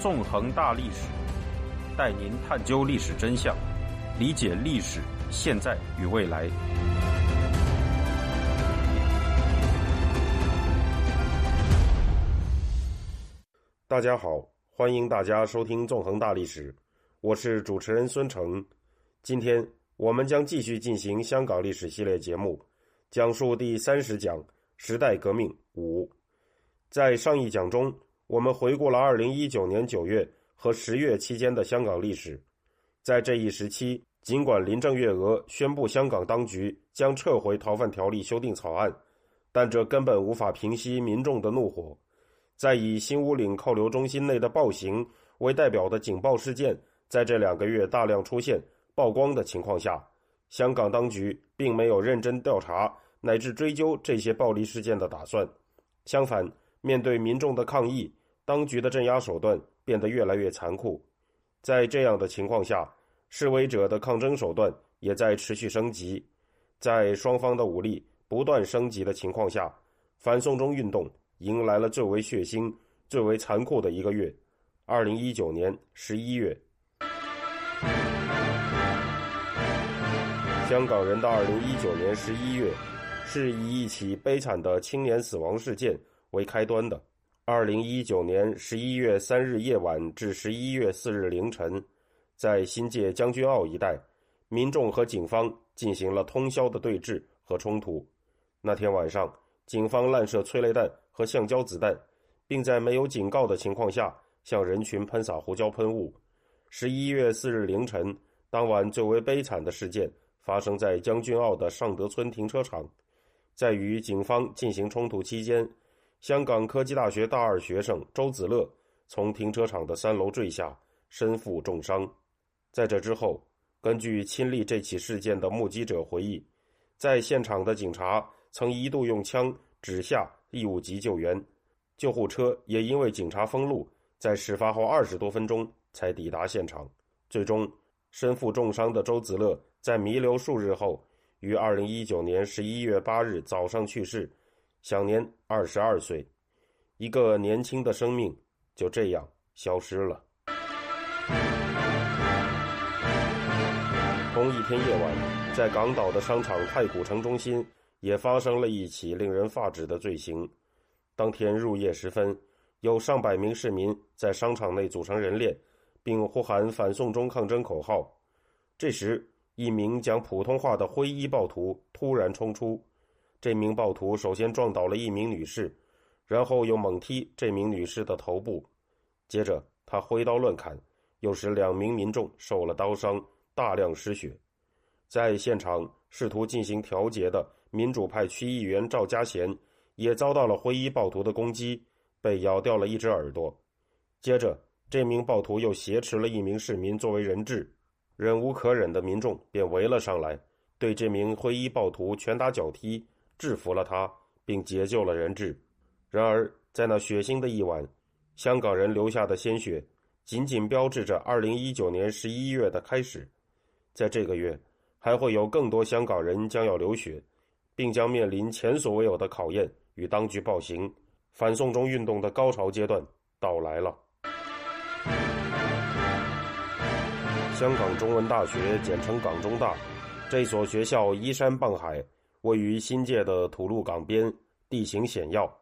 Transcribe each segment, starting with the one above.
纵横大历史，带您探究历史真相，理解历史现在与未来。大家好，欢迎大家收听《纵横大历史》，我是主持人孙成。今天我们将继续进行香港历史系列节目，讲述第三十讲“时代革命五”。在上一讲中，我们回顾了二零一九年九月和十月期间的香港历史。在这一时期，尽管林郑月娥宣布香港当局将撤回逃犯条例修订草案，但这根本无法平息民众的怒火。在以新屋岭扣留中心内的暴行为代表的警报事件，在这两个月大量出现曝光的情况下，香港当局并没有认真调查乃至追究这些暴力事件的打算。相反，面对民众的抗议，当局的镇压手段变得越来越残酷。在这样的情况下，示威者的抗争手段也在持续升级。在双方的武力不断升级的情况下，反送中运动。迎来了最为血腥、最为残酷的一个月——二零一九年十一月。香港人的二零一九年十一月，是以一起悲惨的青年死亡事件为开端的。二零一九年十一月三日夜晚至十一月四日凌晨，在新界将军澳一带，民众和警方进行了通宵的对峙和冲突。那天晚上，警方滥射催泪弹。和橡胶子弹，并在没有警告的情况下向人群喷洒胡椒喷雾。十一月四日凌晨，当晚最为悲惨的事件发生在将军澳的尚德村停车场。在与警方进行冲突期间，香港科技大学大二学生周子乐从停车场的三楼坠下，身负重伤。在这之后，根据亲历这起事件的目击者回忆，在现场的警察曾一度用枪指下。义务急救员，救护车也因为警察封路，在事发后二十多分钟才抵达现场。最终，身负重伤的周子乐在弥留数日后，于二零一九年十一月八日早上去世，享年二十二岁。一个年轻的生命就这样消失了。同一天夜晚，在港岛的商场太古城中心。也发生了一起令人发指的罪行。当天入夜时分，有上百名市民在商场内组成人链，并呼喊“反送中抗争”口号。这时，一名讲普通话的灰衣暴徒突然冲出。这名暴徒首先撞倒了一名女士，然后又猛踢这名女士的头部。接着，他挥刀乱砍，又使两名民众受了刀伤，大量失血。在现场试图进行调解的。民主派区议员赵家贤也遭到了灰衣暴徒的攻击，被咬掉了一只耳朵。接着，这名暴徒又挟持了一名市民作为人质，忍无可忍的民众便围了上来，对这名灰衣暴徒拳打脚踢，制服了他，并解救了人质。然而，在那血腥的一晚，香港人流下的鲜血，仅仅标志着2019年11月的开始。在这个月，还会有更多香港人将要流血。并将面临前所未有的考验与当局暴行，反送中运动的高潮阶段到来了。香港中文大学简称港中大，这所学校依山傍海，位于新界的吐露港边，地形险要。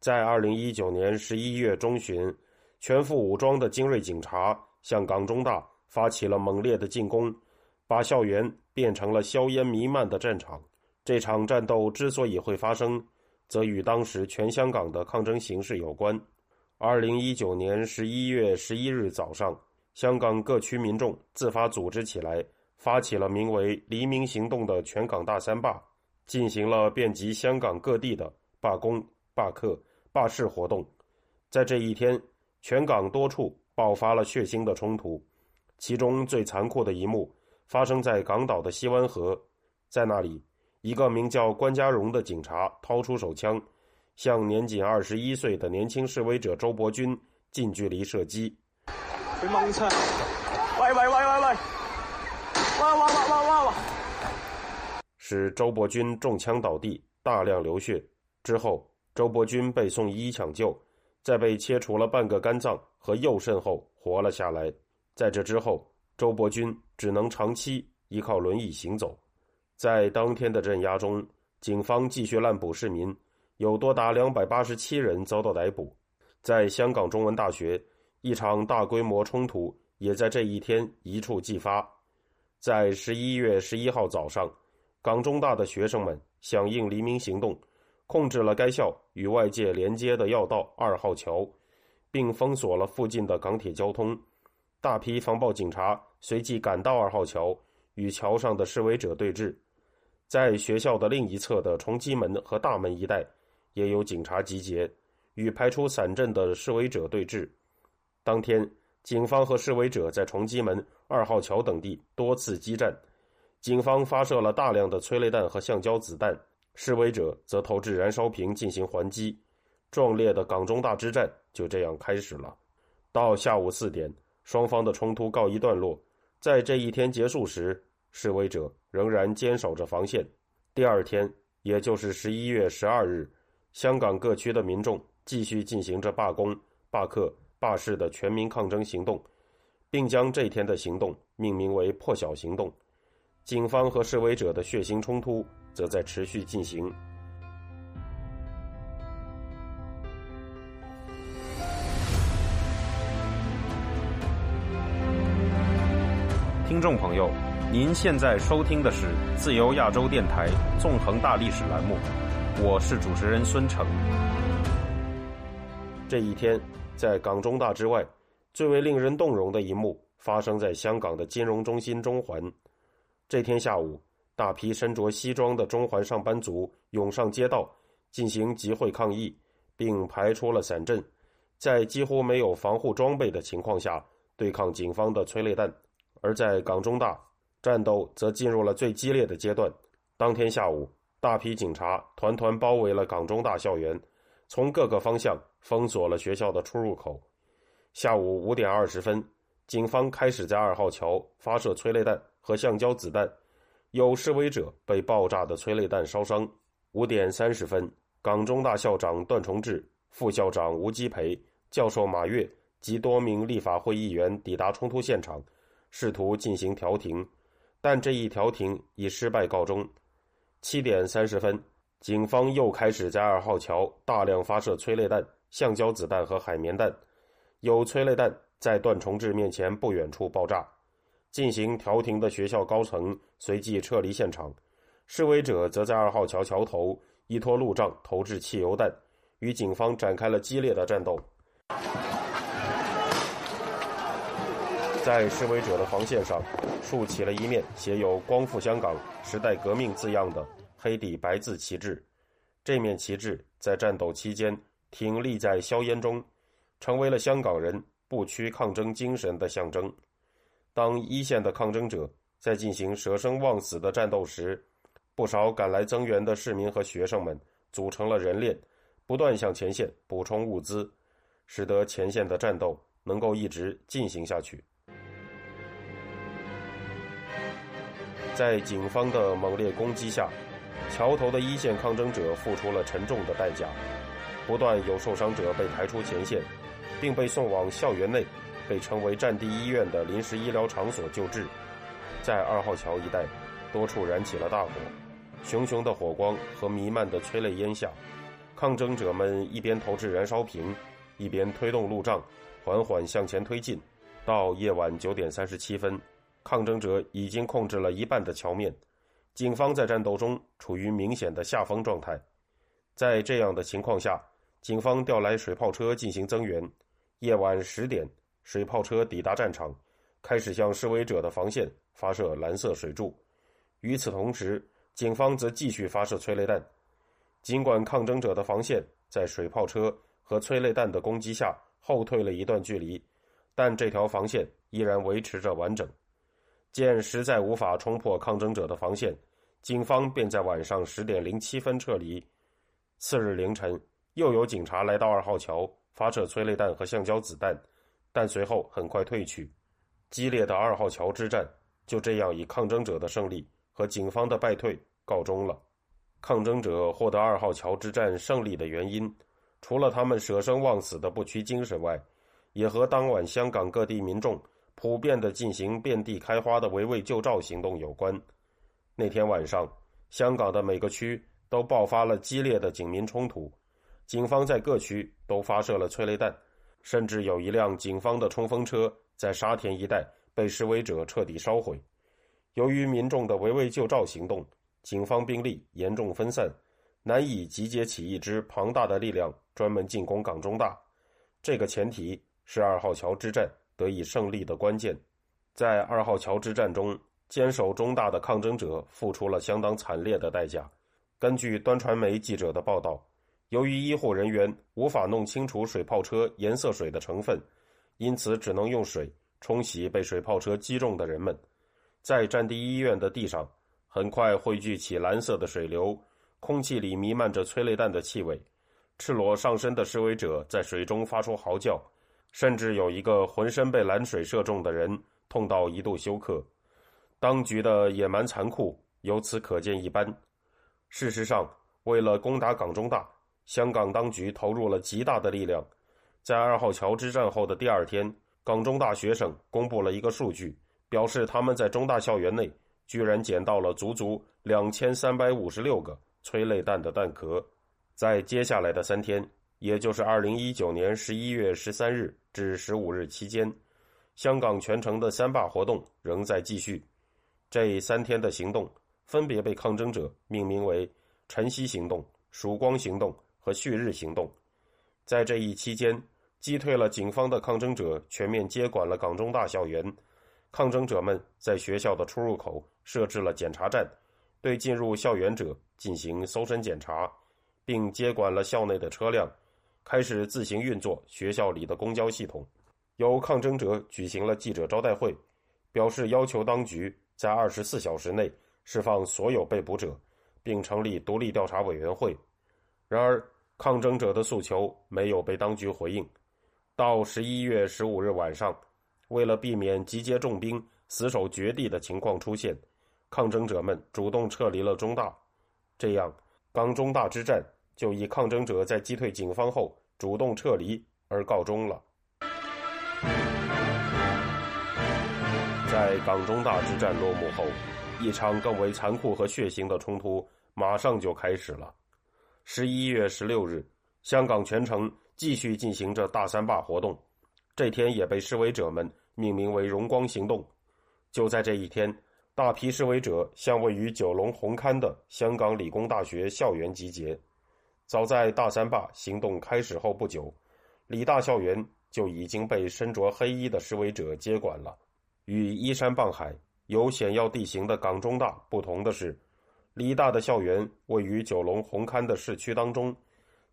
在二零一九年十一月中旬，全副武装的精锐警察向港中大发起了猛烈的进攻，把校园变成了硝烟弥漫的战场。这场战斗之所以会发生，则与当时全香港的抗争形势有关。二零一九年十一月十一日早上，香港各区民众自发组织起来，发起了名为“黎明行动”的全港大三罢，进行了遍及香港各地的罢工、罢课、罢市活动。在这一天，全港多处爆发了血腥的冲突，其中最残酷的一幕发生在港岛的西湾河，在那里。一个名叫关家荣的警察掏出手枪，向年仅二十一岁的年轻示威者周伯军近距离射击。被蒙枪！喂喂喂喂喂！哇哇哇哇哇哇！使周伯军中枪倒地，大量流血。之后，周伯军被送医抢救，在被切除了半个肝脏和右肾后活了下来。在这之后，周伯钧只能长期依靠轮椅行走。在当天的镇压中，警方继续滥捕市民，有多达两百八十七人遭到逮捕。在香港中文大学，一场大规模冲突也在这一天一触即发。在十一月十一号早上，港中大的学生们响应黎明行动。控制了该校与外界连接的要道二号桥，并封锁了附近的港铁交通。大批防暴警察随即赶到二号桥，与桥上的示威者对峙。在学校的另一侧的崇基门和大门一带，也有警察集结，与排除散阵的示威者对峙。当天，警方和示威者在崇基门、二号桥等地多次激战，警方发射了大量的催泪弹和橡胶子弹。示威者则投掷燃烧瓶进行还击，壮烈的港中大之战就这样开始了。到下午四点，双方的冲突告一段落。在这一天结束时，示威者仍然坚守着防线。第二天，也就是十一月十二日，香港各区的民众继续进行着罢工、罢课、罢市的全民抗争行动，并将这天的行动命名为“破晓行动”。警方和示威者的血腥冲突。则在持续进行。听众朋友，您现在收听的是自由亚洲电台纵横大历史栏目，我是主持人孙成。这一天，在港中大之外，最为令人动容的一幕发生在香港的金融中心中环。这天下午。大批身着西装的中环上班族涌上街道，进行集会抗议，并排出了散阵，在几乎没有防护装备的情况下对抗警方的催泪弹。而在港中大，战斗则进入了最激烈的阶段。当天下午，大批警察团团包围了港中大校园，从各个方向封锁了学校的出入口。下午五点二十分，警方开始在二号桥发射催泪弹和橡胶子弹。有示威者被爆炸的催泪弹烧伤。五点三十分，港中大校长段崇智、副校长吴基培、教授马跃及多名立法会议员抵达冲突现场，试图进行调停，但这一调停以失败告终。七点三十分，警方又开始在二号桥大量发射催泪弹、橡胶子弹和海绵弹，有催泪弹在段崇智面前不远处爆炸。进行调停的学校高层随即撤离现场，示威者则在二号桥桥头依托路障投掷汽油弹，与警方展开了激烈的战斗。在示威者的防线上，竖起了一面写有“光复香港，时代革命”字样的黑底白字旗帜。这面旗帜在战斗期间挺立在硝烟中，成为了香港人不屈抗争精神的象征。当一线的抗争者在进行舍生忘死的战斗时，不少赶来增援的市民和学生们组成了人链，不断向前线补充物资，使得前线的战斗能够一直进行下去。在警方的猛烈攻击下，桥头的一线抗争者付出了沉重的代价，不断有受伤者被抬出前线，并被送往校园内。被称为“战地医院”的临时医疗场所救治，在二号桥一带，多处燃起了大火，熊熊的火光和弥漫的催泪烟下，抗争者们一边投掷燃烧瓶，一边推动路障，缓缓向前推进。到夜晚九点三十七分，抗争者已经控制了一半的桥面，警方在战斗中处于明显的下风状态。在这样的情况下，警方调来水炮车进行增援。夜晚十点。水炮车抵达战场，开始向示威者的防线发射蓝色水柱。与此同时，警方则继续发射催泪弹。尽管抗争者的防线在水炮车和催泪弹的攻击下后退了一段距离，但这条防线依然维持着完整。见实在无法冲破抗争者的防线，警方便在晚上十点零七分撤离。次日凌晨，又有警察来到二号桥，发射催泪弹和橡胶子弹。但随后很快退去，激烈的二号桥之战就这样以抗争者的胜利和警方的败退告终了。抗争者获得二号桥之战胜利的原因，除了他们舍生忘死的不屈精神外，也和当晚香港各地民众普遍的进行遍地开花的围魏救赵行动有关。那天晚上，香港的每个区都爆发了激烈的警民冲突，警方在各区都发射了催泪弹，甚至有一辆警方的冲锋车在沙田一带被示威者彻底烧毁。由于民众的围魏救赵行动，警方兵力严重分散，难以集结起一支庞大的力量专门进攻港中大。这个前提是二号桥之战得以胜利的关键。在二号桥之战中，坚守中大的抗争者付出了相当惨烈的代价。根据端传媒记者的报道，由于医护人员无法弄清楚水炮车颜色水的成分，因此只能用水冲洗被水炮车击中的人们。在战地医院的地上。很快汇聚起蓝色的水流，空气里弥漫着催泪弹的气味。赤裸上身的示威者在水中发出嚎叫，甚至有一个浑身被蓝水射中的人痛到一度休克。当局的野蛮残酷由此可见一斑。事实上，为了攻打港中大，香港当局投入了极大的力量。在二号桥之战后的第二天，港中大学生公布了一个数据，表示他们在中大校园内。居然捡到了足足两千三百五十六个催泪弹的弹壳，在接下来的三天，也就是二零一九年十一月十三日至十五日期间，香港全城的三罢活动仍在继续。这三天的行动分别被抗争者命名为“晨曦行动”“曙光行动”和“旭日行动”。在这一期间，击退了警方的抗争者全面接管了港中大校园。抗争者们在学校的出入口设置了检查站，对进入校园者进行搜身检查，并接管了校内的车辆，开始自行运作学校里的公交系统。有抗争者举行了记者招待会，表示要求当局在二十四小时内释放所有被捕者，并成立独立调查委员会。然而，抗争者的诉求没有被当局回应。到十一月十五日晚上。为了避免集结重兵死守绝地的情况出现，抗争者们主动撤离了中大，这样港中大之战就以抗争者在击退警方后主动撤离而告终了。在港中大之战落幕后，一场更为残酷和血腥的冲突马上就开始了。十一月十六日，香港全城继续进行着大三罢活动。这天也被示威者们命名为“荣光行动”。就在这一天，大批示威者向位于九龙红磡的香港理工大学校园集结。早在大三罢行动开始后不久，理大校园就已经被身着黑衣的示威者接管了。与依山傍海、有险要地形的港中大不同的是，理大的校园位于九龙红磡的市区当中，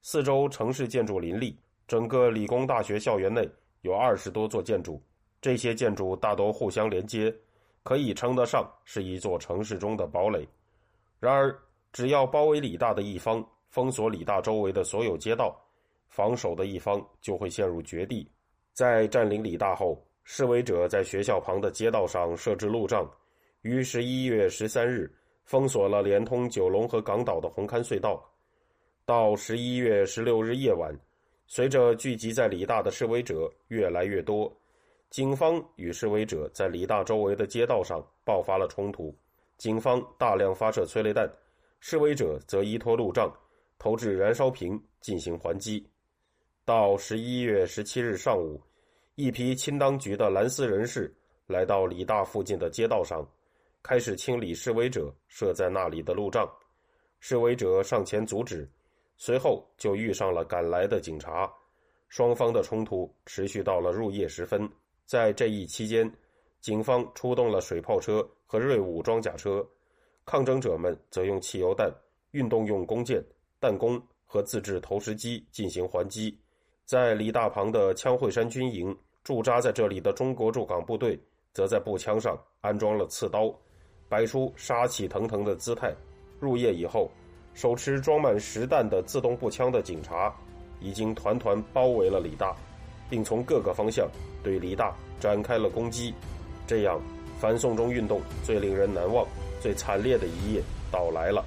四周城市建筑林立，整个理工大学校园内。有二十多座建筑，这些建筑大多互相连接，可以称得上是一座城市中的堡垒。然而，只要包围理大的一方封锁理大周围的所有街道，防守的一方就会陷入绝地。在占领理大后，示威者在学校旁的街道上设置路障，于十一月十三日封锁了连通九龙和港岛的红磡隧道。到十一月十六日夜晚。随着聚集在理大的示威者越来越多，警方与示威者在理大周围的街道上爆发了冲突。警方大量发射催泪弹，示威者则依托路障投掷燃烧瓶进行还击。到十一月十七日上午，一批亲当局的蓝丝人士来到理大附近的街道上，开始清理示威者设在那里的路障。示威者上前阻止。随后就遇上了赶来的警察，双方的冲突持续到了入夜时分。在这一期间，警方出动了水炮车和锐武装甲车，抗争者们则用汽油弹、运动用弓箭、弹弓和自制投石机进行还击。在李大旁的枪会山军营，驻扎在这里的中国驻港部队则在步枪上安装了刺刀，摆出杀气腾腾的姿态。入夜以后。手持装满实弹的自动步枪的警察，已经团团包围了李大，并从各个方向对李大展开了攻击。这样，反送中运动最令人难忘、最惨烈的一夜到来了。